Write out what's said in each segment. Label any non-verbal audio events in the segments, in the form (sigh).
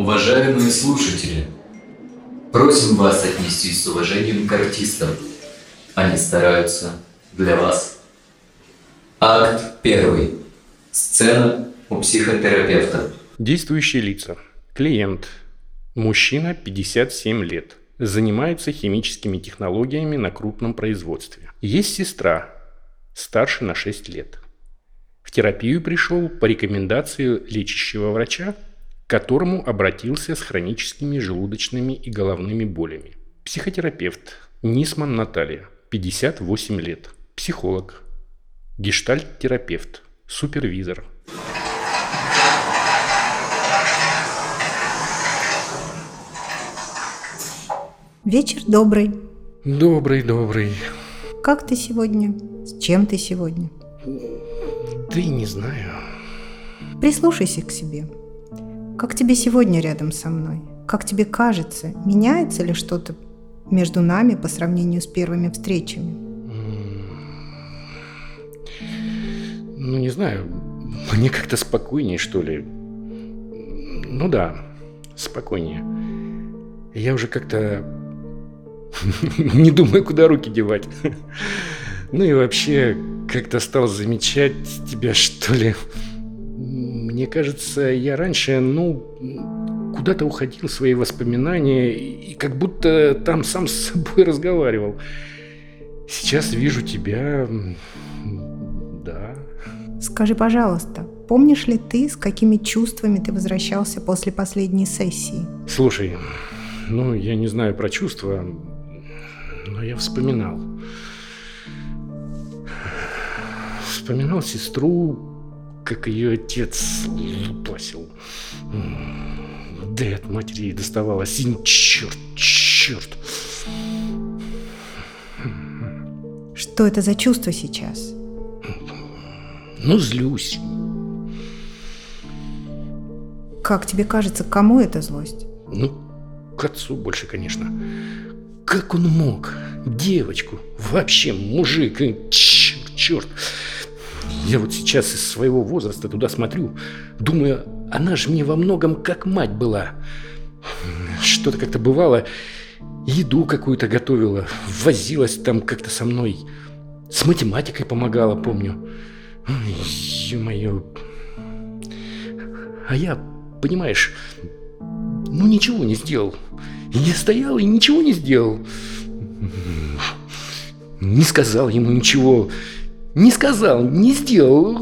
Уважаемые слушатели, просим вас отнестись с уважением к артистам. Они стараются для вас. Акт первый. Сцена у психотерапевта. Действующие лица. Клиент. Мужчина, 57 лет. Занимается химическими технологиями на крупном производстве. Есть сестра, старше на 6 лет. В терапию пришел по рекомендации лечащего врача к которому обратился с хроническими желудочными и головными болями. Психотерапевт Нисман Наталья, 58 лет. Психолог. Гештальт-терапевт. Супервизор. Вечер добрый. Добрый, добрый. Как ты сегодня? С чем ты сегодня? Да и не знаю. Прислушайся к себе. Как тебе сегодня рядом со мной? Как тебе кажется, меняется ли что-то между нами по сравнению с первыми встречами? Ну, не знаю. Мне как-то спокойнее, что ли. Ну да, спокойнее. Я уже как-то (laughs) не думаю, куда руки девать. (laughs) Ну и вообще, как-то стал замечать тебя, что ли. Мне кажется, я раньше, ну, куда-то уходил в свои воспоминания и как будто там сам с собой (laughs) разговаривал. Сейчас вижу тебя, да. Скажи, пожалуйста, помнишь ли ты, с какими чувствами ты возвращался после последней сессии? Слушай, ну, я не знаю про чувства, но я вспоминал. Вспоминал сестру, как ее отец лупасил. Да и от матери доставалось. Син, черт, черт. Что это за чувство сейчас? Ну, злюсь. Как тебе кажется, кому это злость? Ну, к отцу больше, конечно. Как он мог? Девочку, вообще мужик, черт, черт. Я вот сейчас из своего возраста туда смотрю, думаю, она же мне во многом как мать была. Что-то как-то бывало, еду какую-то готовила, возилась там как-то со мной, с математикой помогала, помню. Ё-моё. А я, понимаешь, ну ничего не сделал. Я стоял и ничего не сделал. Не сказал ему ничего. Не сказал, не сделал.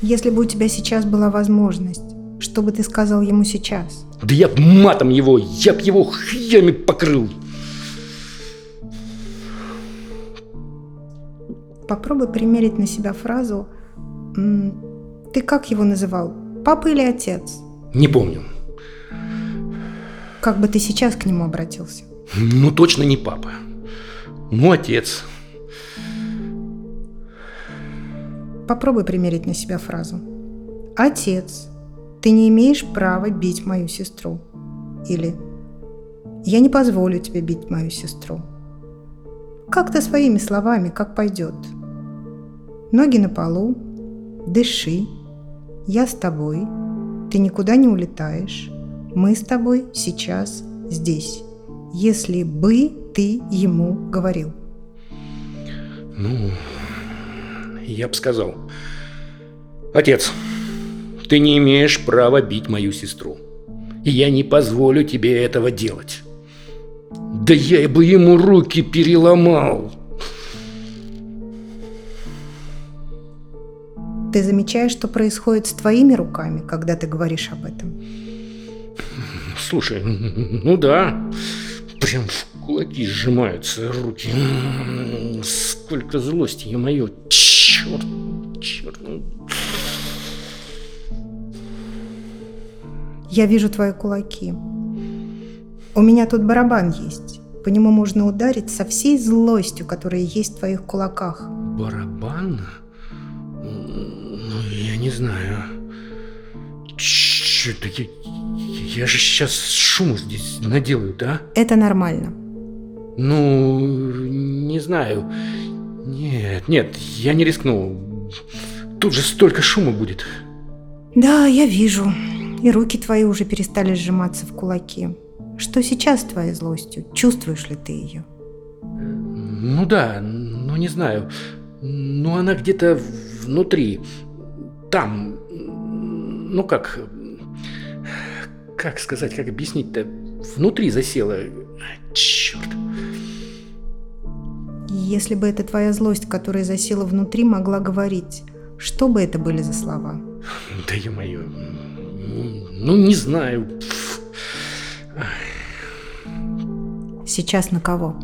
Если бы у тебя сейчас была возможность, что бы ты сказал ему сейчас? Да я б матом его, я б его хрями покрыл. Попробуй примерить на себя фразу «Ты как его называл? Папа или отец?» Не помню. Как бы ты сейчас к нему обратился? Ну, точно не папа. Ну, отец. Попробуй примерить на себя фразу. Отец, ты не имеешь права бить мою сестру. Или я не позволю тебе бить мою сестру. Как-то своими словами, как пойдет. Ноги на полу, дыши, я с тобой, ты никуда не улетаешь, мы с тобой сейчас здесь если бы ты ему говорил? Ну, я бы сказал, отец, ты не имеешь права бить мою сестру. И я не позволю тебе этого делать. Да я бы ему руки переломал. Ты замечаешь, что происходит с твоими руками, когда ты говоришь об этом? Слушай, ну да Прям в кулаки сжимаются руки. М-м-м, сколько злости, я мое. Черт, черт. Я вижу твои кулаки. У меня тут барабан есть. По нему можно ударить со всей злостью, которая есть в твоих кулаках. Барабан? Ну, я не знаю. Черт, я, же сейчас шум здесь наделаю, да? Это нормально. Ну, не знаю. Нет, нет, я не рискну. Тут же столько шума будет. Да, я вижу. И руки твои уже перестали сжиматься в кулаки. Что сейчас с твоей злостью? Чувствуешь ли ты ее? Ну да, ну не знаю. Ну она где-то внутри. Там. Ну как... Как сказать, как объяснить-то? Внутри засела. Черт. Если бы эта твоя злость, которая засела внутри, могла говорить, что бы это были за слова? Да ё-моё. Ну, не знаю. Сейчас на кого?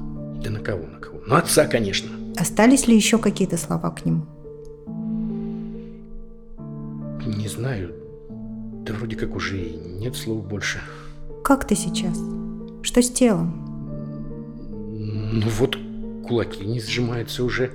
Да на кого, на кого? Ну, отца, конечно. Остались ли еще какие-то слова к нему? Не знаю. Да вроде как уже и нет слов больше. Как ты сейчас? Что с телом? Ну вот кулаки не сжимаются уже.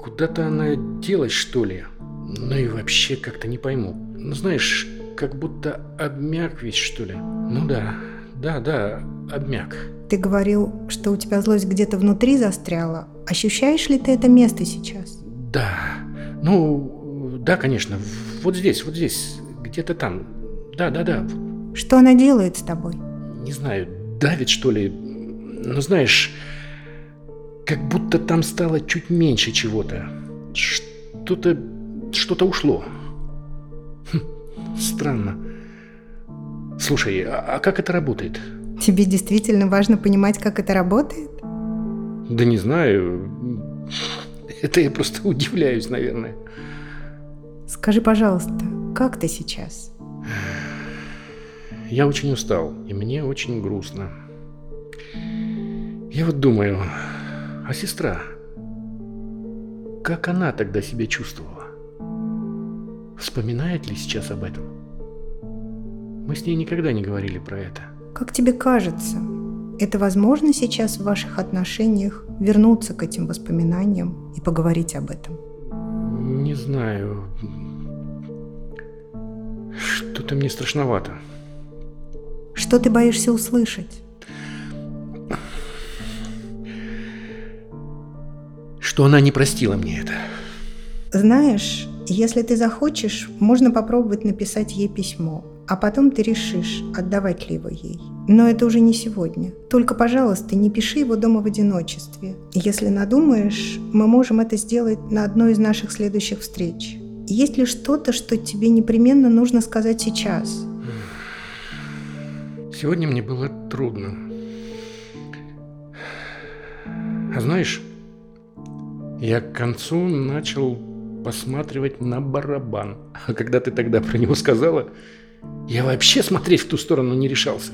Куда-то она делась, что ли? Ну и вообще как-то не пойму. Ну знаешь, как будто обмяк весь, что ли? Ну да, да, да, обмяк. Ты говорил, что у тебя злость где-то внутри застряла. Ощущаешь ли ты это место сейчас? Да, ну, да, конечно, вот здесь, вот здесь, где-то там. Да, да, да. Что она делает с тобой? Не знаю, давит, что ли. Ну, знаешь, как будто там стало чуть меньше чего-то. Что-то, что-то ушло. Хм, странно. Слушай, а, а как это работает? Тебе действительно важно понимать, как это работает? Да не знаю. Это я просто удивляюсь, наверное. Скажи, пожалуйста, как ты сейчас? Я очень устал, и мне очень грустно. Я вот думаю, а сестра, как она тогда себя чувствовала? Вспоминает ли сейчас об этом? Мы с ней никогда не говорили про это. Как тебе кажется, это возможно сейчас в ваших отношениях вернуться к этим воспоминаниям и поговорить об этом? Не знаю. Что-то мне страшновато. Что ты боишься услышать? Что она не простила мне это. Знаешь, если ты захочешь, можно попробовать написать ей письмо, а потом ты решишь, отдавать ли его ей. Но это уже не сегодня. Только, пожалуйста, не пиши его дома в одиночестве. Если надумаешь, мы можем это сделать на одной из наших следующих встреч. Есть ли что-то, что тебе непременно нужно сказать сейчас? Сегодня мне было трудно. А знаешь, я к концу начал посматривать на барабан. А когда ты тогда про него сказала, я вообще смотреть в ту сторону не решался.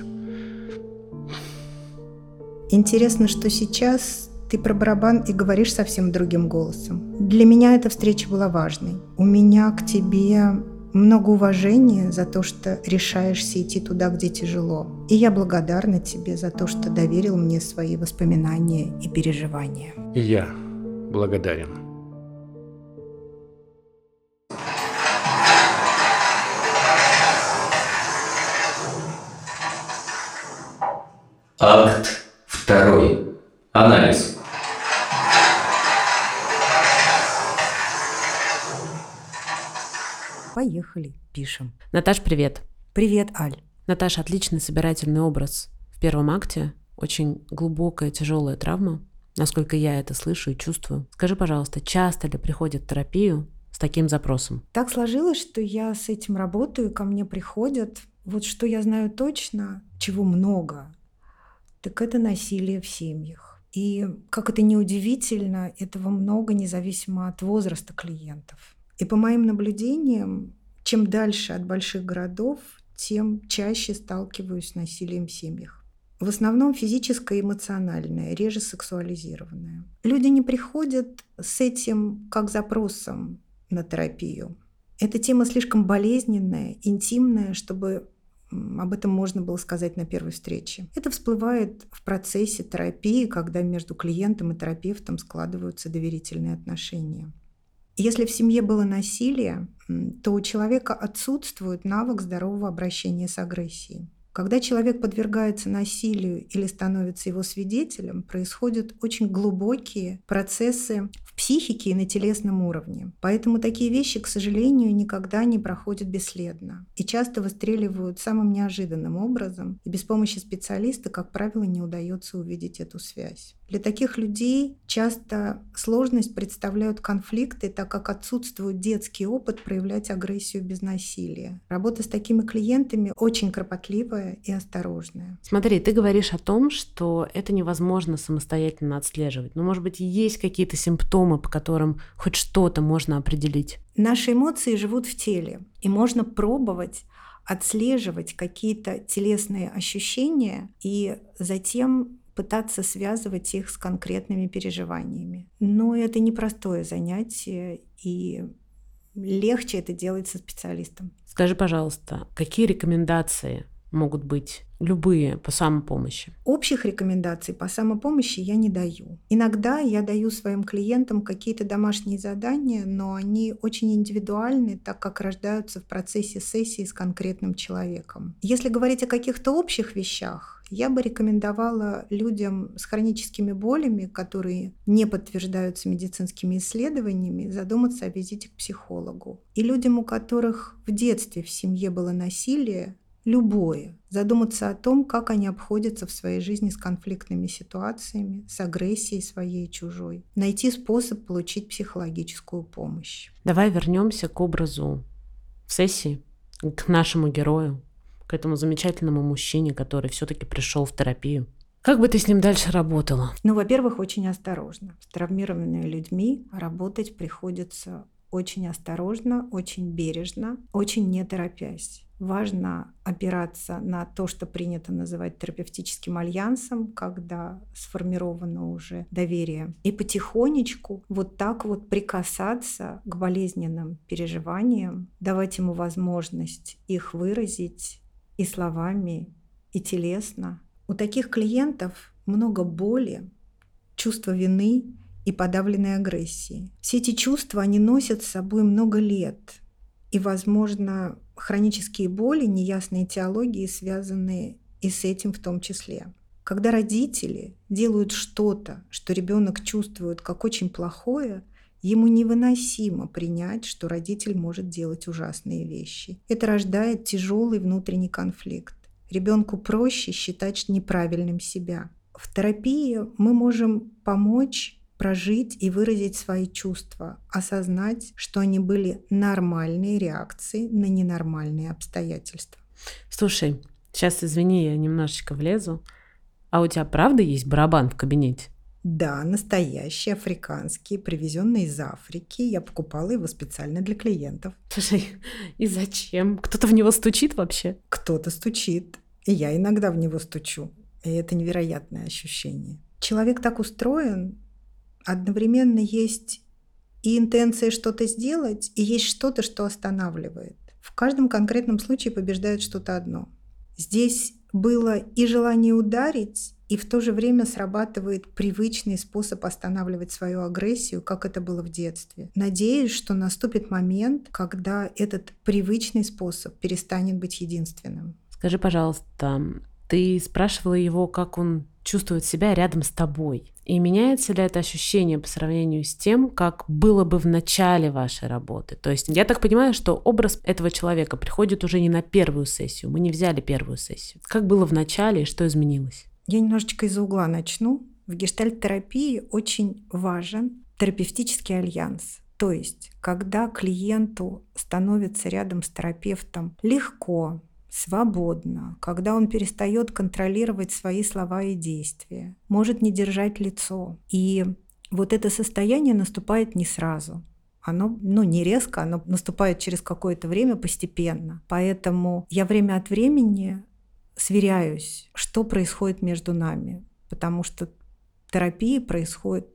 Интересно, что сейчас ты про барабан и говоришь совсем другим голосом. Для меня эта встреча была важной. У меня к тебе много уважения за то, что решаешься идти туда, где тяжело. И я благодарна тебе за то, что доверил мне свои воспоминания и переживания. И я благодарен. Акт Поехали, пишем. Наташ, привет. Привет, Аль. Наташа, отличный собирательный образ. В первом акте очень глубокая, тяжелая травма, насколько я это слышу и чувствую. Скажи, пожалуйста, часто ли приходят в терапию с таким запросом? Так сложилось, что я с этим работаю, ко мне приходят. Вот что я знаю точно, чего много, так это насилие в семьях. И, как это ни удивительно, этого много независимо от возраста клиентов. И по моим наблюдениям, чем дальше от больших городов, тем чаще сталкиваюсь с насилием в семьях. В основном физическое и эмоциональное, реже сексуализированное. Люди не приходят с этим как запросом на терапию. Эта тема слишком болезненная, интимная, чтобы об этом можно было сказать на первой встрече. Это всплывает в процессе терапии, когда между клиентом и терапевтом складываются доверительные отношения. Если в семье было насилие, то у человека отсутствует навык здорового обращения с агрессией. Когда человек подвергается насилию или становится его свидетелем, происходят очень глубокие процессы в психике и на телесном уровне. Поэтому такие вещи, к сожалению, никогда не проходят бесследно и часто выстреливают самым неожиданным образом, и без помощи специалиста, как правило, не удается увидеть эту связь. Для таких людей часто сложность представляют конфликты, так как отсутствует детский опыт проявлять агрессию без насилия. Работа с такими клиентами очень кропотливая и осторожная. Смотри, ты говоришь о том, что это невозможно самостоятельно отслеживать. Но, может быть, есть какие-то симптомы, по которым хоть что-то можно определить? Наши эмоции живут в теле, и можно пробовать отслеживать какие-то телесные ощущения и затем пытаться связывать их с конкретными переживаниями. Но это непростое занятие, и легче это делать со специалистом. Скажи, пожалуйста, какие рекомендации могут быть любые по самопомощи? Общих рекомендаций по самопомощи я не даю. Иногда я даю своим клиентам какие-то домашние задания, но они очень индивидуальны, так как рождаются в процессе сессии с конкретным человеком. Если говорить о каких-то общих вещах, я бы рекомендовала людям с хроническими болями, которые не подтверждаются медицинскими исследованиями, задуматься о визите к психологу. И людям, у которых в детстве в семье было насилие, любое, задуматься о том, как они обходятся в своей жизни с конфликтными ситуациями, с агрессией своей и чужой. Найти способ получить психологическую помощь. Давай вернемся к образу сессии, к нашему герою, к этому замечательному мужчине, который все-таки пришел в терапию. Как бы ты с ним дальше работала? Ну, во-первых, очень осторожно. С травмированными людьми работать приходится очень осторожно, очень бережно, очень не торопясь. Важно опираться на то, что принято называть терапевтическим альянсом, когда сформировано уже доверие. И потихонечку вот так вот прикасаться к болезненным переживаниям, давать ему возможность их выразить и словами, и телесно. У таких клиентов много боли, чувства вины и подавленной агрессии. Все эти чувства они носят с собой много лет. И, возможно, хронические боли, неясные теологии связаны и с этим в том числе. Когда родители делают что-то, что ребенок чувствует как очень плохое, ему невыносимо принять, что родитель может делать ужасные вещи. Это рождает тяжелый внутренний конфликт. Ребенку проще считать неправильным себя. В терапии мы можем помочь прожить и выразить свои чувства, осознать, что они были нормальные реакции на ненормальные обстоятельства. Слушай, сейчас извини, я немножечко влезу. А у тебя правда есть барабан в кабинете? Да, настоящий, африканский, привезенный из Африки. Я покупала его специально для клиентов. Слушай, (laughs) и зачем? Кто-то в него стучит вообще? Кто-то стучит. И я иногда в него стучу. И это невероятное ощущение. Человек так устроен, одновременно есть и интенция что-то сделать, и есть что-то, что останавливает. В каждом конкретном случае побеждает что-то одно. Здесь было и желание ударить, и в то же время срабатывает привычный способ останавливать свою агрессию, как это было в детстве. Надеюсь, что наступит момент, когда этот привычный способ перестанет быть единственным. Скажи, пожалуйста, ты спрашивала его, как он чувствует себя рядом с тобой. И меняется ли это ощущение по сравнению с тем, как было бы в начале вашей работы? То есть я так понимаю, что образ этого человека приходит уже не на первую сессию. Мы не взяли первую сессию. Как было в начале и что изменилось? Я немножечко из угла начну. В гештальт-терапии очень важен терапевтический альянс. То есть, когда клиенту становится рядом с терапевтом легко, свободно, когда он перестает контролировать свои слова и действия, может не держать лицо. И вот это состояние наступает не сразу. Оно, ну, не резко, оно наступает через какое-то время постепенно. Поэтому я время от времени сверяюсь, что происходит между нами, потому что терапия происходит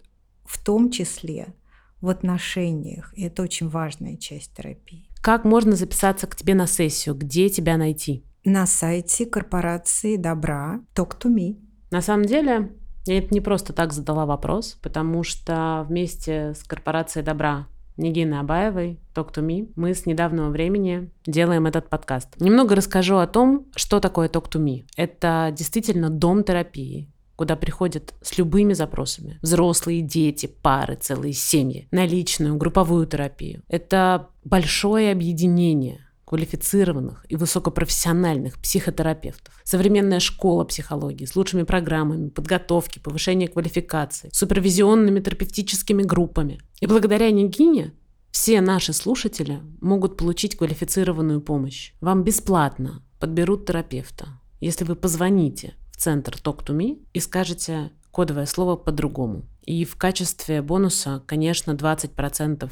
в том числе в отношениях, и это очень важная часть терапии. Как можно записаться к тебе на сессию? Где тебя найти? На сайте корпорации добра Talk to Me. На самом деле, я не просто так задала вопрос, потому что вместе с корпорацией добра Нигины Абаевой, Talk to Me, мы с недавнего времени делаем этот подкаст. Немного расскажу о том, что такое Talk to Me. Это действительно дом терапии, куда приходят с любыми запросами. Взрослые, дети, пары, целые семьи. На личную, групповую терапию. Это большое объединение квалифицированных и высокопрофессиональных психотерапевтов. Современная школа психологии с лучшими программами подготовки, повышения квалификации, супервизионными терапевтическими группами. И благодаря Нигине все наши слушатели могут получить квалифицированную помощь. Вам бесплатно подберут терапевта, если вы позвоните центр Talk to Me и скажете кодовое слово по-другому. И в качестве бонуса, конечно, 20%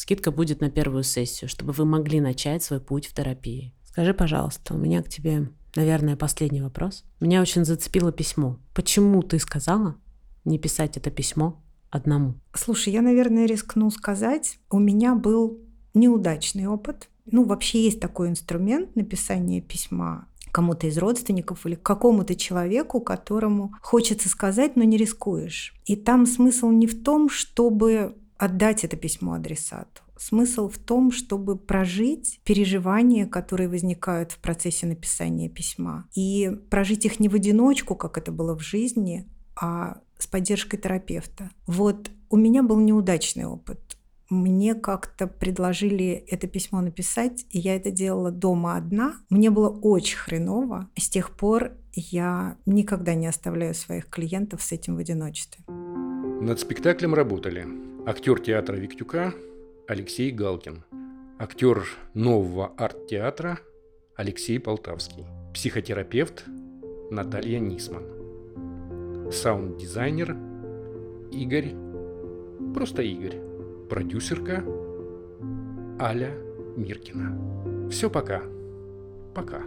Скидка будет на первую сессию, чтобы вы могли начать свой путь в терапии. Скажи, пожалуйста, у меня к тебе, наверное, последний вопрос. Меня очень зацепило письмо. Почему ты сказала не писать это письмо одному? Слушай, я, наверное, рискну сказать, у меня был неудачный опыт. Ну, вообще есть такой инструмент написания письма кому-то из родственников или какому-то человеку, которому хочется сказать, но не рискуешь. И там смысл не в том, чтобы отдать это письмо адресату. Смысл в том, чтобы прожить переживания, которые возникают в процессе написания письма, и прожить их не в одиночку, как это было в жизни, а с поддержкой терапевта. Вот у меня был неудачный опыт. Мне как-то предложили это письмо написать, и я это делала дома одна. Мне было очень хреново. С тех пор я никогда не оставляю своих клиентов с этим в одиночестве. Над спектаклем работали актер театра Виктюка Алексей Галкин, актер нового арт-театра Алексей Полтавский, психотерапевт Наталья Нисман, саунд-дизайнер Игорь, просто Игорь, продюсерка Аля Миркина. Все пока. Пока.